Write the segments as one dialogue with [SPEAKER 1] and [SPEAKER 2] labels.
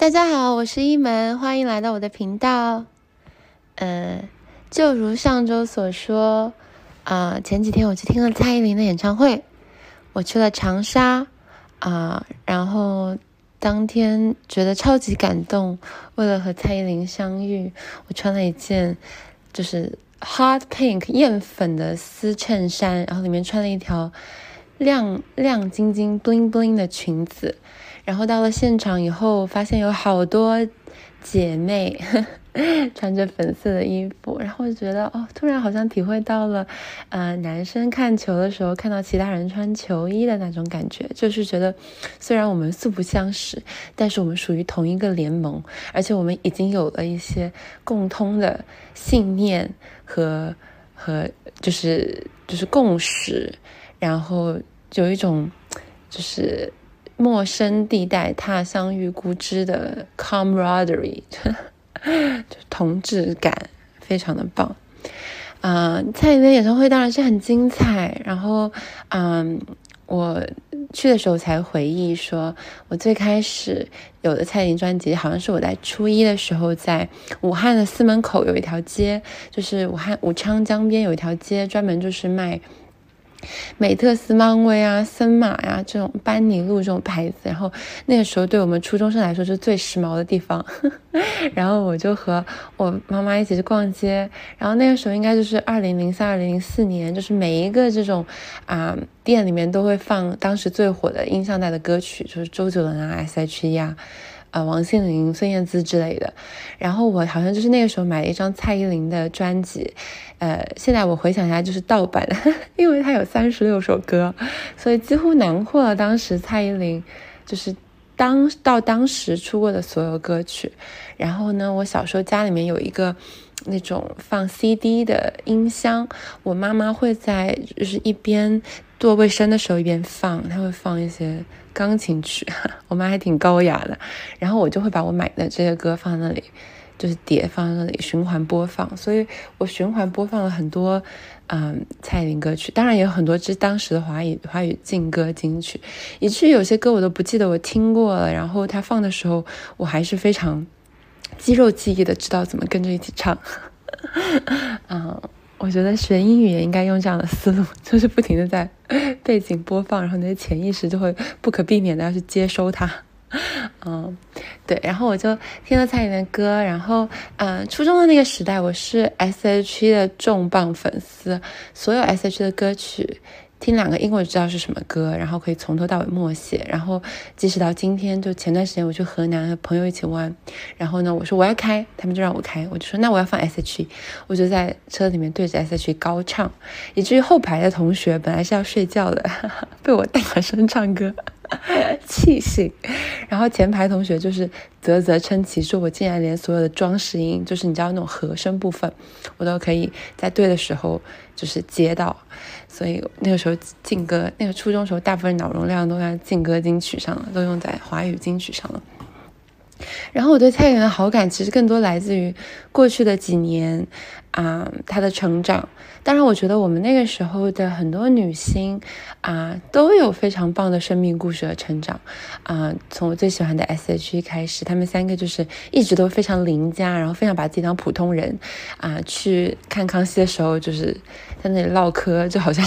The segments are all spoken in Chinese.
[SPEAKER 1] 大家好，我是一门，欢迎来到我的频道。嗯，就如上周所说，啊，前几天我去听了蔡依林的演唱会，我去了长沙，啊，然后当天觉得超级感动。为了和蔡依林相遇，我穿了一件就是 hot pink 艳粉的丝衬衫，然后里面穿了一条亮亮晶晶 bling bling 的裙子。然后到了现场以后，发现有好多姐妹 穿着粉色的衣服，然后就觉得哦，突然好像体会到了，呃，男生看球的时候看到其他人穿球衣的那种感觉，就是觉得虽然我们素不相识，但是我们属于同一个联盟，而且我们已经有了一些共通的信念和和就是就是共识，然后有一种就是。陌生地带，他乡遇故知的 camaraderie，就同志感，非常的棒。啊，蔡依林演唱会当然是很精彩。然后，嗯，我去的时候才回忆说，我最开始有的蔡依林专辑，好像是我在初一的时候，在武汉的司门口有一条街，就是武汉武昌江边有一条街，专门就是卖。美特斯邦威啊，森马呀，这种班尼路这种牌子，然后那个时候对我们初中生来说是最时髦的地方。然后我就和我妈妈一起去逛街，然后那个时候应该就是二零零三、二零零四年，就是每一个这种啊店里面都会放当时最火的音像带的歌曲，就是周杰伦啊、S.H.E 啊。呃，王心凌、孙燕姿之类的，然后我好像就是那个时候买了一张蔡依林的专辑，呃，现在我回想一下就是盗版，因为它有三十六首歌，所以几乎囊括了当时蔡依林就是当到当时出过的所有歌曲。然后呢，我小时候家里面有一个那种放 CD 的音箱，我妈妈会在就是一边做卫生的时候一边放，她会放一些。钢琴曲，我妈还挺高雅的，然后我就会把我买的这些歌放在那里，就是碟放在那里循环播放，所以我循环播放了很多，嗯，蔡依林歌曲，当然也有很多是当时的华语华语劲歌金曲，以至于有些歌我都不记得我听过了，然后他放的时候，我还是非常肌肉记忆的知道怎么跟着一起唱，嗯。我觉得学英语也应该用这样的思路，就是不停的在 背景播放，然后你的潜意识就会不可避免的要去接收它。嗯，对，然后我就听了蔡依林的歌，然后嗯，初中的那个时代，我是 S.H.E 的重磅粉丝，所有 S.H.E 的歌曲。听两个英文知道是什么歌，然后可以从头到尾默写，然后即使到今天，就前段时间我去河南和朋友一起玩，然后呢，我说我要开，他们就让我开，我就说那我要放 S.H.E，我就在车里面对着 S.H.E 高唱，以至于后排的同学本来是要睡觉的，被我大声唱歌。气醒，然后前排同学就是啧啧称奇，说我竟然连所有的装饰音，就是你知道那种和声部分，我都可以在对的时候就是接到，所以那个时候劲歌，那个初中时候大部分脑容量都在劲歌金曲上了，都用在华语金曲上了。然后我对蔡依林的好感其实更多来自于过去的几年啊，她的成长。当然，我觉得我们那个时候的很多女星啊，都有非常棒的生命故事和成长啊。从我最喜欢的 S.H.E 开始，她们三个就是一直都非常邻家，然后非常把自己当普通人啊。去看康熙的时候，就是在那里唠嗑，就好像。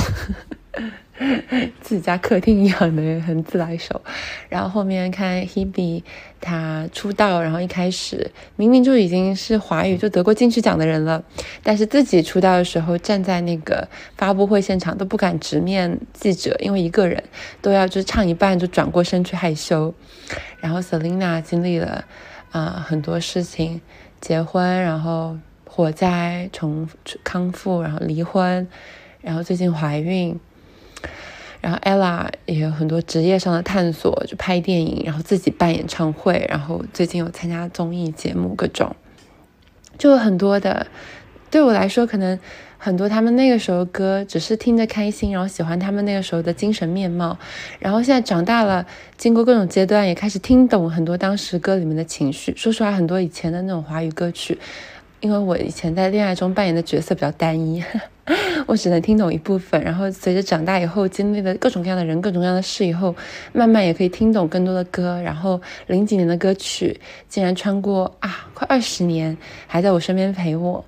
[SPEAKER 1] 自己家客厅一样的很自来熟，然后后面看 Hebe 他出道，然后一开始明明就已经是华语就得过金曲奖的人了，但是自己出道的时候站在那个发布会现场都不敢直面记者，因为一个人都要就唱一半就转过身去害羞。然后 Selina 经历了啊很多事情，结婚，然后火灾，重康复，然后离婚，然后最近怀孕。然后 ella 也有很多职业上的探索，就拍电影，然后自己办演唱会，然后最近有参加综艺节目，各种，就有很多的。对我来说，可能很多他们那个时候歌只是听着开心，然后喜欢他们那个时候的精神面貌。然后现在长大了，经过各种阶段，也开始听懂很多当时歌里面的情绪。说实话，很多以前的那种华语歌曲，因为我以前在恋爱中扮演的角色比较单一。我只能听懂一部分。然后随着长大以后，经历了各种各样的人、各种各样的事以后，慢慢也可以听懂更多的歌。然后零几年的歌曲，竟然穿过啊，快二十年还在我身边陪我。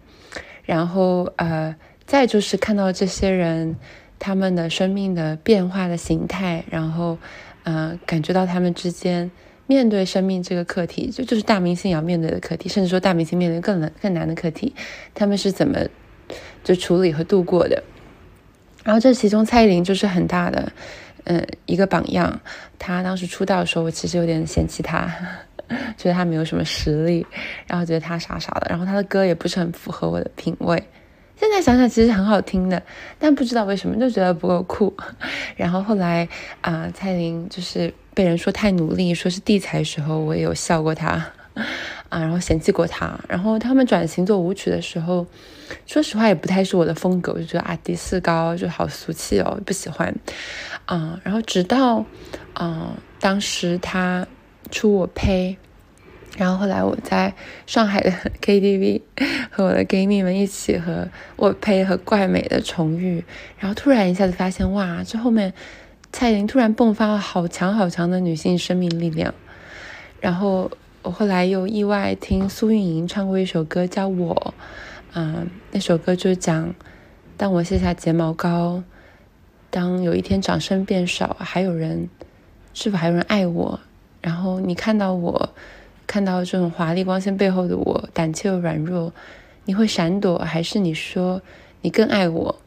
[SPEAKER 1] 然后呃，再就是看到这些人他们的生命的变化的形态，然后呃，感觉到他们之间。面对生命这个课题，就就是大明星要面对的课题，甚至说大明星面对更难更难的课题，他们是怎么就处理和度过的？然后这其中蔡依林就是很大的，嗯，一个榜样。她当时出道的时候，我其实有点嫌弃她，觉得她没有什么实力，然后觉得她傻傻的，然后她的歌也不是很符合我的品味。现在想想其实很好听的，但不知道为什么就觉得不够酷。然后后来啊，蔡依林就是。被人说太努力，说是地才时候，我也有笑过他，啊，然后嫌弃过他。然后他们转型做舞曲的时候，说实话也不太是我的风格，我就觉得啊，低四高就好俗气哦，不喜欢。啊，然后直到啊，当时他出我呸，然后后来我在上海的 KTV 和我的 gay 蜜们一起和我呸和怪美的重遇，然后突然一下子发现哇，这后面。蔡依林突然迸发了好强好强的女性生命力量，然后我后来又意外听苏运莹唱过一首歌叫《我》，嗯，那首歌就讲，当我卸下睫毛膏，当有一天掌声变少，还有人，是否还有人爱我？然后你看到我，看到这种华丽光鲜背后的我，胆怯又软弱，你会闪躲，还是你说你更爱我？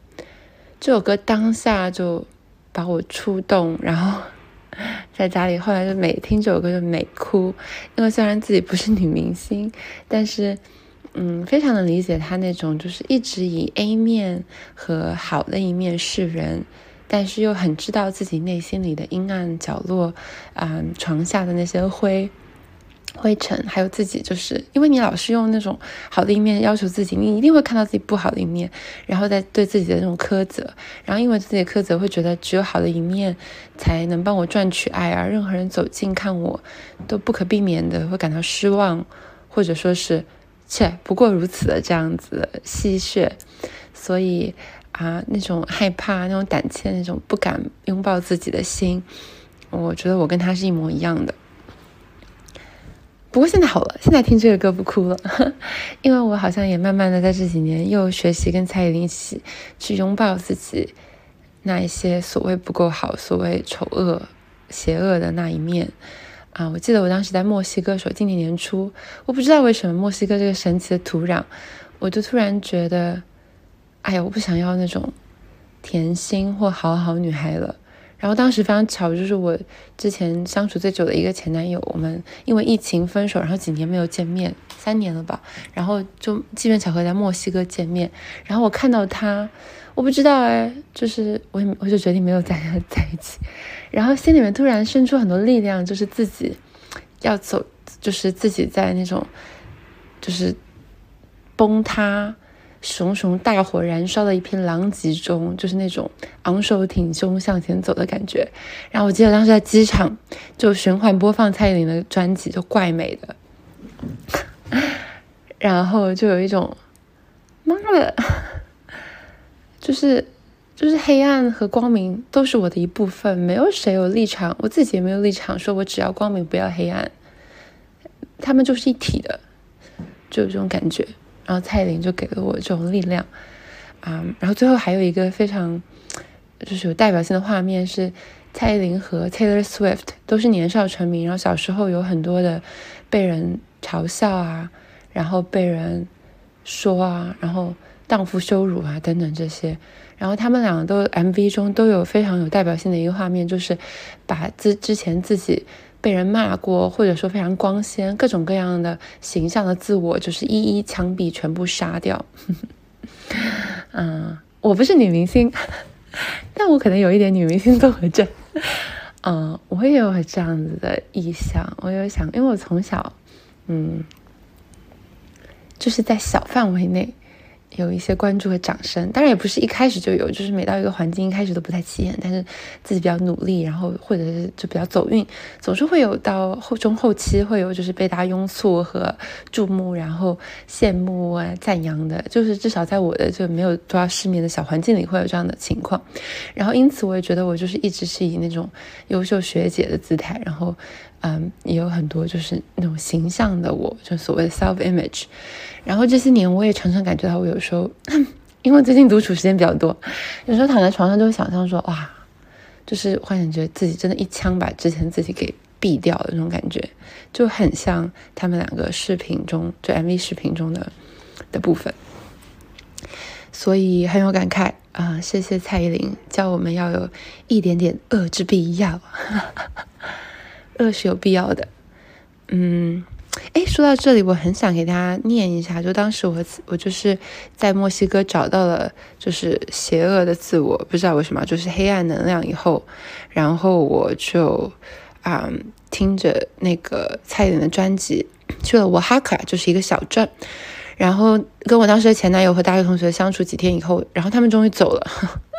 [SPEAKER 1] 这首歌当下就。把我触动，然后在家里，后来就每听这首歌就每哭，因为虽然自己不是女明星，但是嗯，非常的理解她那种就是一直以 A 面和好的一面示人，但是又很知道自己内心里的阴暗角落，啊，床下的那些灰。灰尘，还有自己，就是因为你老是用那种好的一面要求自己，你一定会看到自己不好的一面，然后再对自己的那种苛责，然后因为自己的苛责，会觉得只有好的一面才能帮我赚取爱，而任何人走近看我，都不可避免的会感到失望，或者说是切不过如此的这样子戏谑，所以啊，那种害怕、那种胆怯、那种不敢拥抱自己的心，我觉得我跟他是一模一样的。不过现在好了，现在听这个歌不哭了，因为我好像也慢慢的在这几年又学习跟蔡依林一起去拥抱自己那一些所谓不够好、所谓丑恶、邪恶的那一面啊！我记得我当时在墨西哥时候，今年年初，我不知道为什么墨西哥这个神奇的土壤，我就突然觉得，哎呀，我不想要那种甜心或好好女孩了。然后当时非常巧，就是我之前相处最久的一个前男友，我们因为疫情分手，然后几年没有见面，三年了吧。然后就机缘巧合在墨西哥见面，然后我看到他，我不知道哎，就是我我就决定没有再跟他在一起。然后心里面突然生出很多力量，就是自己要走，就是自己在那种就是崩塌。熊熊大火燃烧的一片狼藉中，就是那种昂首挺胸向前走的感觉。然后我记得当时在机场就循环播放蔡依林的专辑，就怪美的。然后就有一种妈的，就是就是黑暗和光明都是我的一部分，没有谁有立场，我自己也没有立场，说我只要光明不要黑暗，他们就是一体的，就有这种感觉。然后蔡依林就给了我这种力量，啊，然后最后还有一个非常就是有代表性的画面是蔡依林和 Taylor Swift 都是年少成名，然后小时候有很多的被人嘲笑啊，然后被人说啊，然后荡妇羞辱啊等等这些，然后他们两个都 MV 中都有非常有代表性的一个画面，就是把之之前自己。被人骂过，或者说非常光鲜、各种各样的形象的自我，就是一一枪毙，全部杀掉。嗯，我不是女明星，但我可能有一点女明星综合症。嗯，我也有这样子的意向，我有想，因为我从小，嗯，就是在小范围内有一些关注和掌声，当然也不是一开始就有，就是每到一个环境一开始都不太起眼，但是自己比较努力，然后或者是就比较走运，总是会有到后中后期会有就是被大家拥簇和注目，然后羡慕啊赞扬的，就是至少在我的就没有多少世面的小环境里会有这样的情况，然后因此我也觉得我就是一直是以那种优秀学姐的姿态，然后。嗯，也有很多就是那种形象的，我就所谓的 self image。然后这些年，我也常常感觉到，我有时候 因为最近独处时间比较多，有时候躺在床上就会想象说，哇，就是幻想觉得自己真的一枪把之前自己给毙掉的那种感觉，就很像他们两个视频中，就 MV 视频中的的部分。所以很有感慨啊！谢谢蔡依林教我们要有一点点恶之必要。恶是有必要的，嗯，哎，说到这里，我很想给大家念一下，就当时我我就是在墨西哥找到了就是邪恶的自我，不知道为什么，就是黑暗能量以后，然后我就啊听着那个蔡依林的专辑去了瓦哈卡，就是一个小镇。然后跟我当时的前男友和大学同学相处几天以后，然后他们终于走了，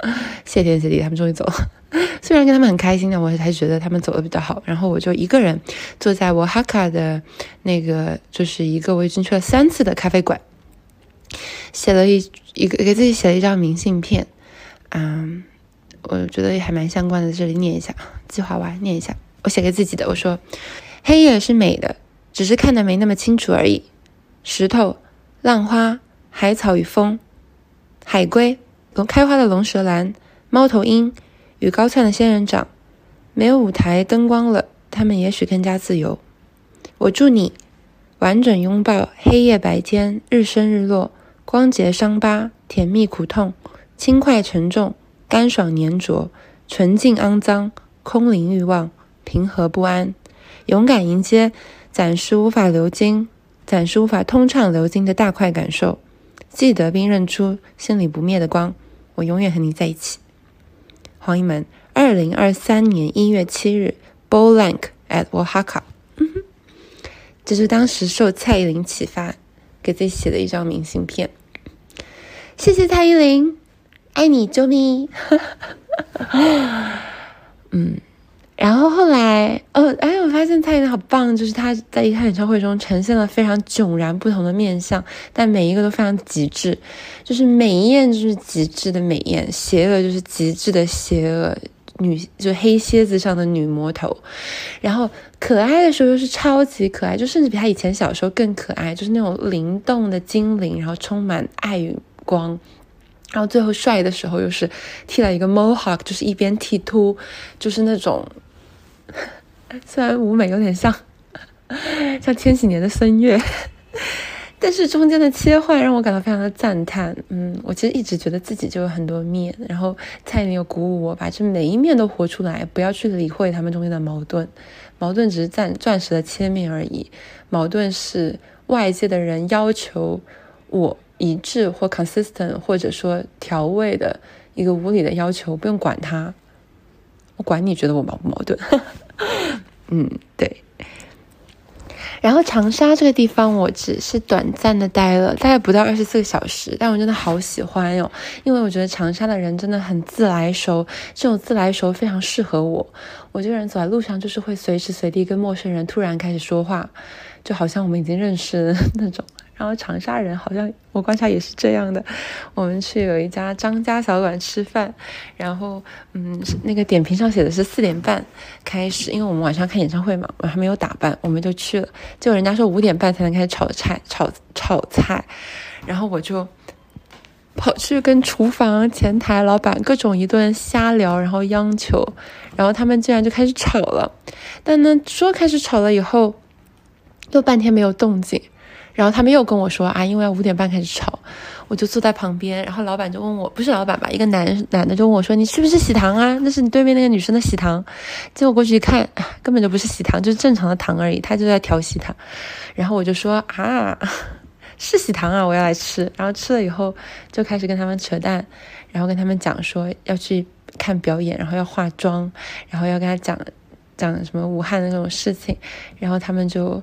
[SPEAKER 1] 谢天谢地，他们终于走了。虽然跟他们很开心的，我还是觉得他们走的比较好。然后我就一个人坐在我哈卡的那个，就是一个我已经去了三次的咖啡馆，写了一一个给自己写了一张明信片，嗯，我觉得也还蛮相关的，这里念一下，计划完念一下，我写给自己的，我说：黑夜是美的，只是看得没那么清楚而已。石头。浪花、海草与风、海龟、龙开花的龙舌兰、猫头鹰与高窜的仙人掌，没有舞台灯光了，它们也许更加自由。我祝你完整拥抱黑夜、白天、日升日落、光洁、伤疤、甜蜜、苦痛、轻快、沉重、干爽、粘着、纯净、肮脏、空灵、欲望、平和、不安，勇敢迎接暂时无法流经。暂时无法通畅流经的大块感受，记得并认出心里不灭的光。我永远和你在一起。黄一门，二零二三年一月七日，Bolank at Oaxaca。这是当时受蔡依林启发，给自己写的一张明信片。谢谢蔡依林，爱你，啾咪。嗯。然后后来，哦，哎，我发现蔡依林好棒，就是她在一场演唱会中呈现了非常迥然不同的面相，但每一个都非常极致，就是美艳就是极致的美艳，邪恶就是极致的邪恶，女就黑蝎子上的女魔头，然后可爱的时候又是超级可爱，就甚至比她以前小时候更可爱，就是那种灵动的精灵，然后充满爱与光。然后最后帅的时候又是剃了一个 mohawk，就是一边剃秃，就是那种。虽然舞美有点像像千禧年的孙悦，但是中间的切换让我感到非常的赞叹。嗯，我其实一直觉得自己就有很多面，然后蔡依林又鼓舞我，把这每一面都活出来，不要去理会他们中间的矛盾。矛盾只是钻钻石的切面而已，矛盾是外界的人要求我一致或 consistent，或者说调味的一个无理的要求，不用管它。我管你觉得我矛不矛盾，嗯，对。然后长沙这个地方，我只是短暂的待了，大概不到二十四个小时，但我真的好喜欢哟，因为我觉得长沙的人真的很自来熟，这种自来熟非常适合我。我这个人走在路上，就是会随时随地跟陌生人突然开始说话，就好像我们已经认识那种。然后长沙人好像我观察也是这样的。我们去有一家张家小馆吃饭，然后嗯，那个点评上写的是四点半开始，因为我们晚上看演唱会嘛，我还没有打扮，我们就去了。结果人家说五点半才能开始炒菜，炒炒菜，然后我就跑去跟厨房前台老板各种一顿瞎聊，然后央求，然后他们竟然就开始炒了。但呢，说开始炒了以后，又半天没有动静。然后他们又跟我说啊，因为要五点半开始炒，我就坐在旁边。然后老板就问我，不是老板吧，一个男男的就问我说：“你是不是喜糖啊？那是你对面那个女生的喜糖。”结果过去一看，根本就不是喜糖，就是正常的糖而已。他就在调戏他。然后我就说啊，是喜糖啊，我要来吃。然后吃了以后就开始跟他们扯淡，然后跟他们讲说要去看表演，然后要化妆，然后要跟他讲讲什么武汉的那种事情。然后他们就。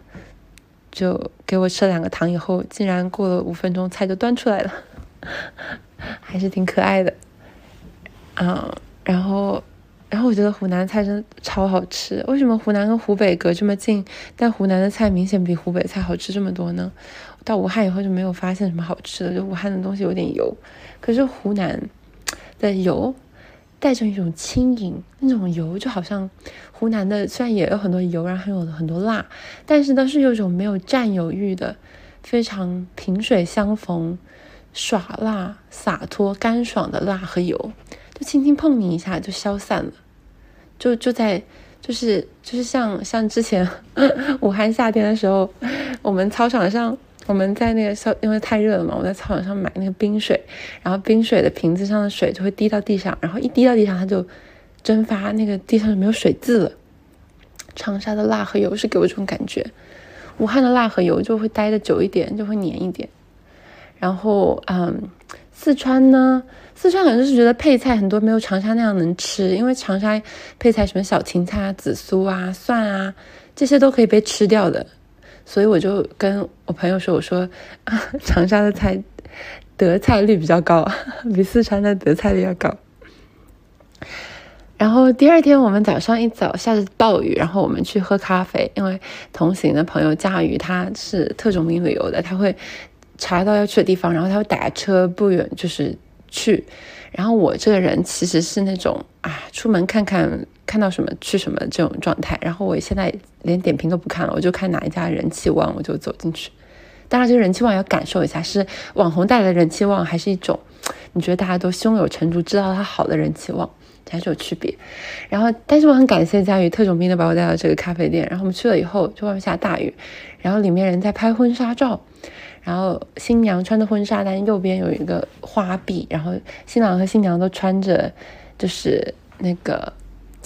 [SPEAKER 1] 就给我吃了两个糖以后，竟然过了五分钟，菜就端出来了。还是挺可爱的。啊，然后，然后我觉得湖南菜真的超好吃。为什么湖南跟湖北隔这么近，但湖南的菜明显比湖北菜好吃这么多呢？到武汉以后就没有发现什么好吃的，就武汉的东西有点油，可是湖南的油带着一种轻盈，那种油就好像湖南的虽然也有很多油，然后有很多辣，但是都是有种没有占有欲的，非常萍水相逢，耍辣洒脱干爽的辣和油。就轻轻碰你一下就消散了，就就在就是就是像像之前 武汉夏天的时候，我们操场上我们在那个消因为太热了嘛，我在操场上买那个冰水，然后冰水的瓶子上的水就会滴到地上，然后一滴到地上它就蒸发，那个地上就没有水渍了。长沙的辣和油是给我这种感觉，武汉的辣和油就会待的久一点，就会黏一点。然后嗯，四川呢？四川好像是觉得配菜很多没有长沙那样能吃，因为长沙配菜什么小芹菜啊、紫苏啊、蒜啊，这些都可以被吃掉的，所以我就跟我朋友说：“我说 长沙的菜得菜率比较高，比四川的得菜率要高。”然后第二天我们早上一早下着暴雨，然后我们去喝咖啡，因为同行的朋友驾驭他是特种兵旅游的，他会查到要去的地方，然后他会打车不远就是。去，然后我这个人其实是那种啊，出门看看看到什么去什么这种状态。然后我现在连点评都不看了，我就看哪一家人气旺，我就走进去。当然，这个人气旺要感受一下，是网红带来的人气旺，还是一种你觉得大家都胸有成竹，知道它好的人气旺，还是有区别。然后，但是我很感谢佳宇特种兵的把我带到这个咖啡店。然后我们去了以后，就外面下大雨，然后里面人在拍婚纱照。然后新娘穿的婚纱，但右边有一个花臂，然后新郎和新娘都穿着就是那个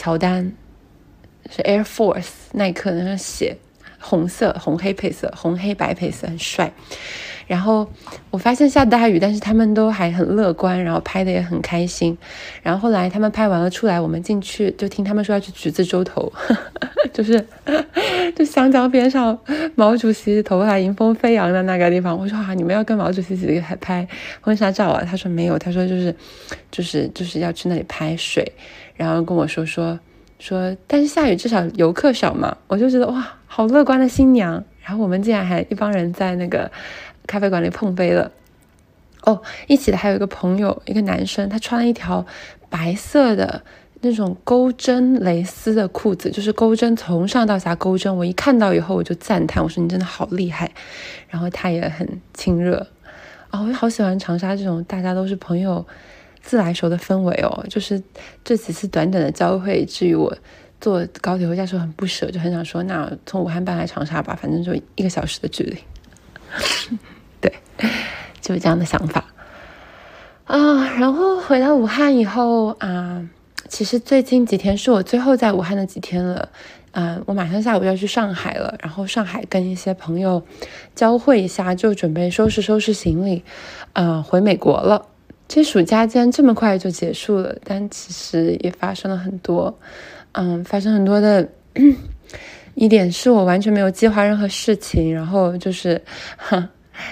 [SPEAKER 1] 乔丹，是 Air Force 耐克的那鞋，红色红黑配色，红黑白配色很帅。然后我发现下大雨，但是他们都还很乐观，然后拍的也很开心。然后后来他们拍完了出来，我们进去就听他们说要去橘子洲头，就是 就湘江边上毛主席头发迎风飞扬的那个地方。我说啊，你们要跟毛主席几个拍婚纱照啊？他说没有，他说就是就是就是要去那里拍水，然后跟我说说说，但是下雨至少游客少嘛。我就觉得哇，好乐观的新娘。然后我们竟然还一帮人在那个。咖啡馆里碰杯了，哦，一起的还有一个朋友，一个男生，他穿了一条白色的那种钩针蕾丝的裤子，就是钩针从上到下钩针。我一看到以后，我就赞叹，我说你真的好厉害。然后他也很亲热，啊，我好喜欢长沙这种大家都是朋友、自来熟的氛围哦。就是这几次短短的交汇，至于我坐高铁回家时候很不舍，就很想说，那从武汉搬来长沙吧，反正就一个小时的距离。对，就是这样的想法啊。然后回到武汉以后啊，其实最近几天是我最后在武汉的几天了。嗯，我马上下午要去上海了，然后上海跟一些朋友交汇一下，就准备收拾收拾行李，啊，回美国了。这暑假竟然这么快就结束了，但其实也发生了很多，嗯，发生很多的。一点是我完全没有计划任何事情，然后就是，哼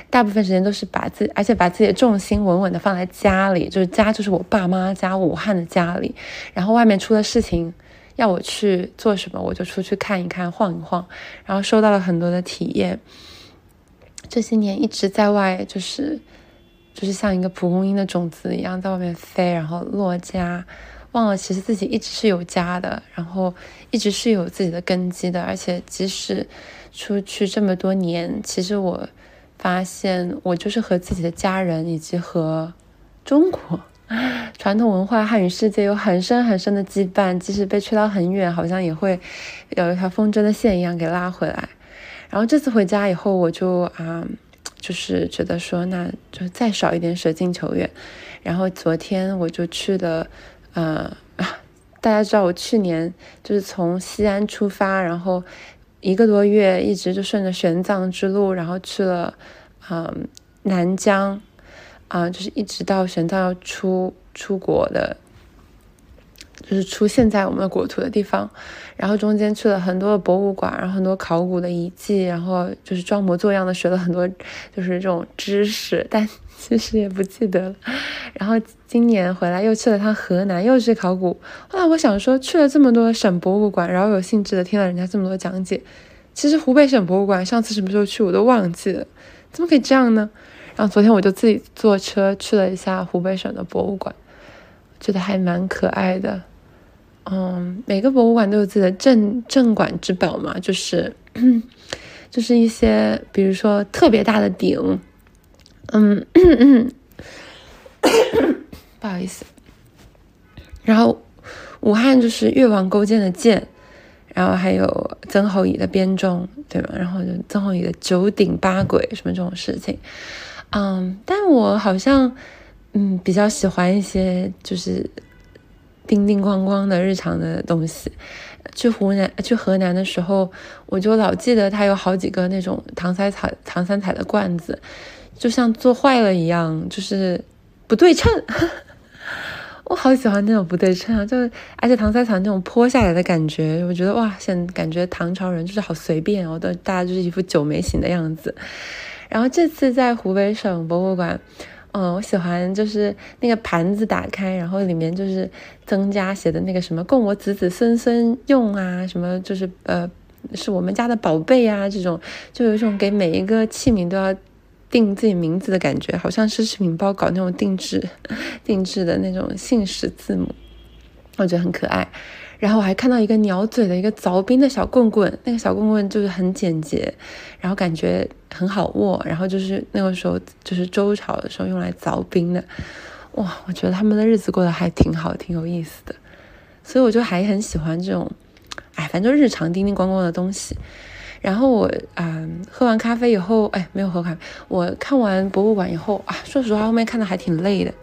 [SPEAKER 1] 大部分时间都是把自，而且把自己的重心稳稳的放在家里，就是家就是我爸妈家，武汉的家里，然后外面出了事情，要我去做什么，我就出去看一看，晃一晃，然后收到了很多的体验。这些年一直在外，就是，就是像一个蒲公英的种子一样在外面飞，然后落家。忘了，其实自己一直是有家的，然后一直是有自己的根基的，而且即使出去这么多年，其实我发现我就是和自己的家人以及和中国 传统文化、汉语世界有很深很深的羁绊，即使被吹到很远，好像也会有一条风筝的线一样给拉回来。然后这次回家以后，我就啊，就是觉得说，那就再少一点舍近求远。然后昨天我就去了。呃，大家知道我去年就是从西安出发，然后一个多月一直就顺着玄奘之路，然后去了嗯南疆，啊，就是一直到玄奘要出出国的就是出现在我们国土的地方，然后中间去了很多的博物馆，然后很多考古的遗迹，然后就是装模作样的学了很多就是这种知识，但 其实也不记得了。然后今年回来又去了趟河南，又是考古。后来我想说，去了这么多省博物馆，然后有兴致的听了人家这么多讲解，其实湖北省博物馆上次什么时候去我都忘记了，怎么可以这样呢？然后昨天我就自己坐车去了一下湖北省的博物馆，觉得还蛮可爱的。嗯，每个博物馆都有自己的镇镇馆之宝嘛，就是 就是一些，比如说特别大的鼎，嗯，不好意思。然后武汉就是越王勾践的剑，然后还有曾侯乙的编钟，对吧？然后就曾侯乙的九鼎八簋什么这种事情，嗯，但我好像嗯比较喜欢一些就是。叮叮咣咣的日常的东西，去湖南去河南的时候，我就老记得它有好几个那种唐三彩唐三彩的罐子，就像做坏了一样，就是不对称。我好喜欢那种不对称啊，就而且唐三彩那种泼下来的感觉，我觉得哇，现感觉唐朝人就是好随便哦，都大家就是一副酒没醒的样子。然后这次在湖北省博物馆。嗯，我喜欢就是那个盘子打开，然后里面就是曾家写的那个什么供我子子孙孙用啊，什么就是呃是我们家的宝贝啊，这种就有一种给每一个器皿都要定自己名字的感觉，好像是食品包搞那种定制 定制的那种姓氏字母，我觉得很可爱。然后我还看到一个鸟嘴的一个凿冰的小棍棍，那个小棍棍就是很简洁，然后感觉很好握，然后就是那个时候就是周朝的时候用来凿冰的，哇，我觉得他们的日子过得还挺好，挺有意思的，所以我就还很喜欢这种，哎，反正日常叮叮咣咣的东西。然后我啊，喝完咖啡以后，哎，没有喝咖啡，我看完博物馆以后啊，说实话后面看的还挺累的。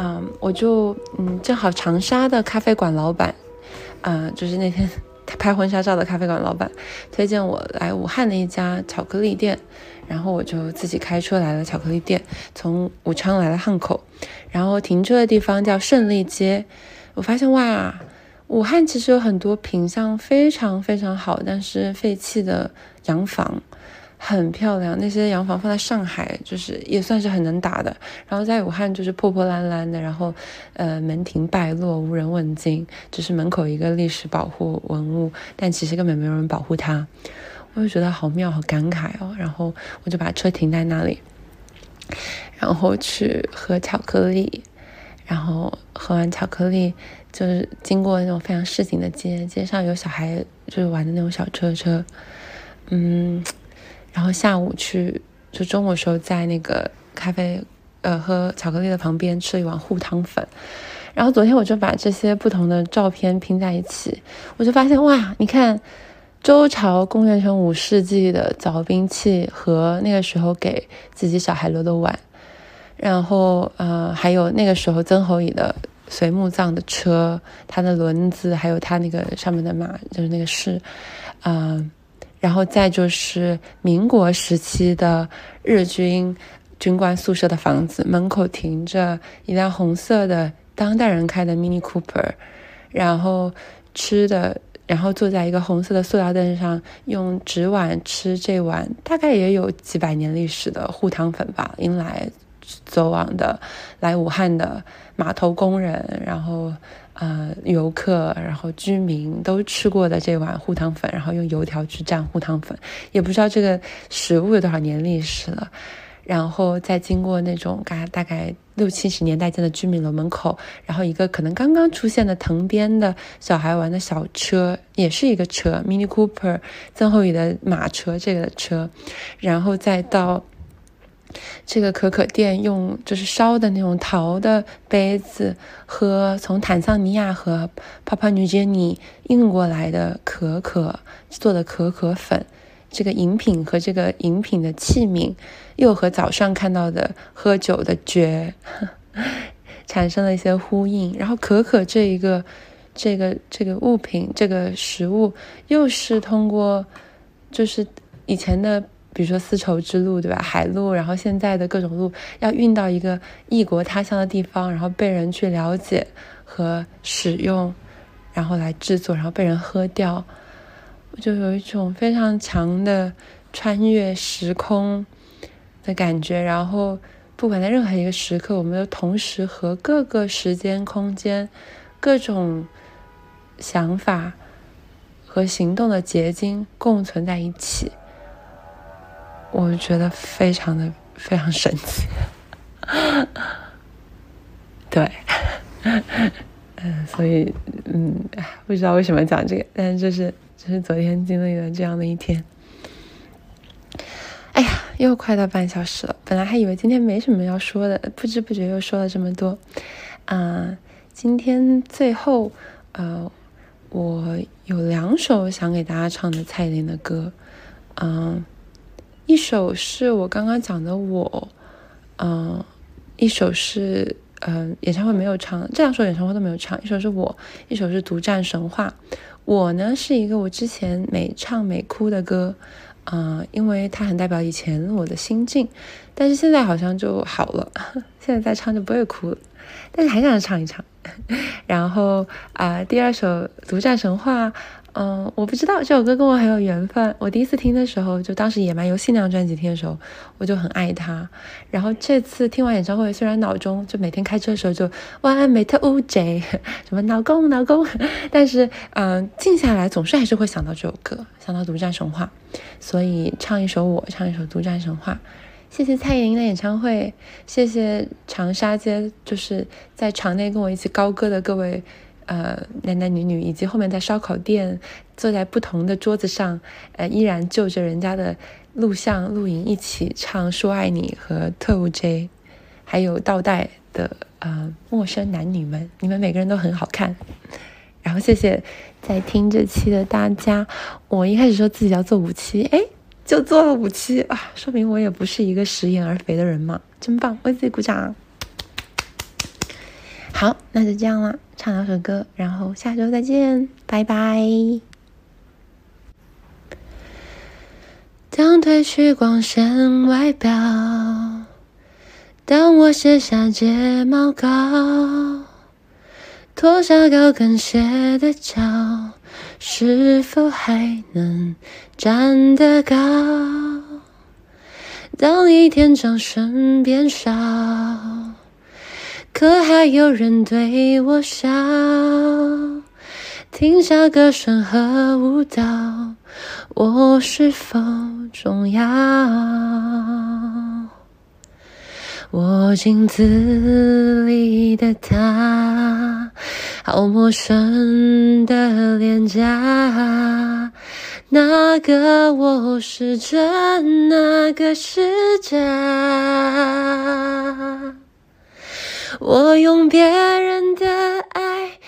[SPEAKER 1] 嗯，我就嗯，正好长沙的咖啡馆老板，啊，就是那天拍婚纱照的咖啡馆老板，推荐我来武汉的一家巧克力店，然后我就自己开车来了巧克力店，从武昌来了汉口，然后停车的地方叫胜利街，我发现哇，武汉其实有很多品相非常非常好，但是废弃的洋房。很漂亮，那些洋房放在上海就是也算是很能打的，然后在武汉就是破破烂烂的，然后，呃，门庭败落，无人问津，只是门口一个历史保护文物，但其实根本没有人保护它，我就觉得好妙，好感慨哦。然后我就把车停在那里，然后去喝巧克力，然后喝完巧克力就是经过那种非常市井的街，街上有小孩就是玩的那种小车车，嗯。然后下午去，就中午时候在那个咖啡，呃，喝巧克力的旁边吃了一碗糊汤粉。然后昨天我就把这些不同的照片拼在一起，我就发现哇，你看周朝公元前五世纪的凿冰器和那个时候给自己小孩留的碗，然后呃，还有那个时候曾侯乙的随墓葬的车，它的轮子，还有它那个上面的马，就是那个是，啊。然后再就是民国时期的日军军官宿舍的房子，门口停着一辆红色的当代人开的 Mini Cooper，然后吃的，然后坐在一个红色的塑料凳上，用纸碗吃这碗大概也有几百年历史的糊汤粉吧，迎来走往的来武汉的码头工人，然后。呃，游客，然后居民都吃过的这碗糊汤粉，然后用油条去蘸糊汤粉，也不知道这个食物有多少年历史了。然后再经过那种大大概六七十年代建的居民楼门口，然后一个可能刚刚出现的藤编的小孩玩的小车，也是一个车，Mini Cooper，曾侯乙的马车这个车，然后再到。这个可可店用就是烧的那种陶的杯子，和从坦桑尼亚和帕帕女杰尼运过来的可可做的可可粉，这个饮品和这个饮品的器皿，又和早上看到的喝酒的爵 产生了一些呼应。然后可可这一个这个这个物品这个食物，又是通过就是以前的。比如说丝绸之路，对吧？海路，然后现在的各种路要运到一个异国他乡的地方，然后被人去了解和使用，然后来制作，然后被人喝掉，就有一种非常强的穿越时空的感觉。然后，不管在任何一个时刻，我们都同时和各个时间、空间、各种想法。和行动的结晶共存在一起，我觉得非常的非常神奇。对，嗯，所以嗯，不知道为什么讲这个，但是就是就是昨天经历了这样的一天。哎呀，又快到半小时了，本来还以为今天没什么要说的，不知不觉又说了这么多。啊，今天最后呃。我有两首想给大家唱的蔡依林的歌，嗯，一首是我刚刚讲的我，嗯，一首是嗯演唱会没有唱，这两首演唱会都没有唱，一首是我，一首是独占神话。我呢是一个我之前每唱每哭的歌，嗯，因为它很代表以前我的心境，但是现在好像就好了，现在再唱就不会哭了。但是还想唱一唱，然后啊，第二首《独占神话》，嗯，我不知道这首歌跟我很有缘分。我第一次听的时候，就当时野蛮游戏那张专辑听的时候，我就很爱它。然后这次听完演唱会，虽然脑中就每天开车的时候就哇美特乌贼 什么老公老公，但是嗯，静下来总是还是会想到这首歌，想到《独占神话》，所以唱一首我，唱一首《独占神话》。谢谢蔡依林的演唱会，谢谢长沙街，就是在场内跟我一起高歌的各位，呃，男男女女，以及后面在烧烤店坐在不同的桌子上，呃，依然就着人家的录像录影一起唱《说爱你》和《特务 J》，还有倒带的呃陌生男女们，你们每个人都很好看。然后谢谢在听这期的大家，我一开始说自己要做五期，哎。就做了五期啊，说明我也不是一个食言而肥的人嘛，真棒，为自己鼓掌。好，那就这样了，唱两首歌，然后下周再见，拜拜。当褪去光鲜外表，当我卸下睫毛膏，脱下高跟鞋的脚。是否还能站得高？当一天掌声变少，可还有人对我笑？停下歌声和舞蹈，我是否重要？我镜子里的他，好陌生的脸颊，那个我是真，那个是假？我用别人的爱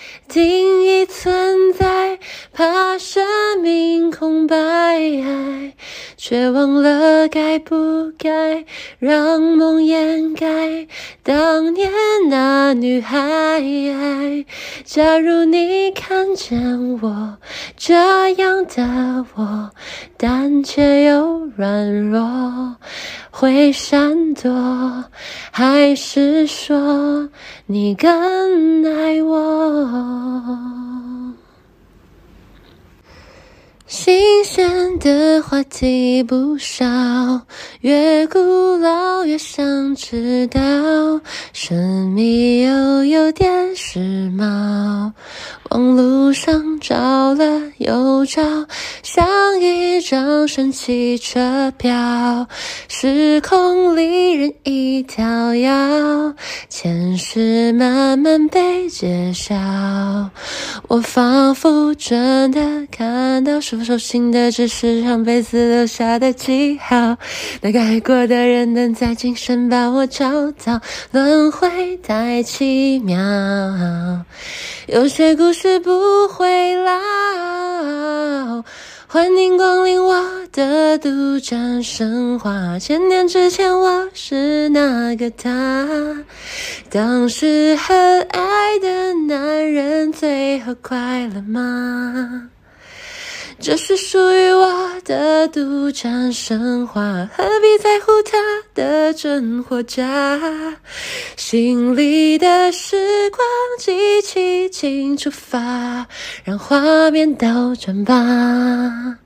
[SPEAKER 1] 却忘了该不该让梦掩盖当年那女孩。假如你看见我这样的我，胆怯又软弱，会闪躲，还是说你更爱我？新鲜的话题不少，越古老越想知道，神秘又有点时髦。网路上找了又找，像一张神奇车票，时空里任意跳跃，前世慢慢被揭晓。我仿佛真的看到，是否手心的只是上辈子留下的记号。那个爱过的人能在今生把我找到，轮回太奇妙。有些故事。是不会老，欢迎光临我的独占神话。千年之前，我是那个他，当时很爱的男人，最后快乐吗？这是属于我的独占神话，何必在乎它的真或假？心里的时光机器请出发，让画面倒转吧。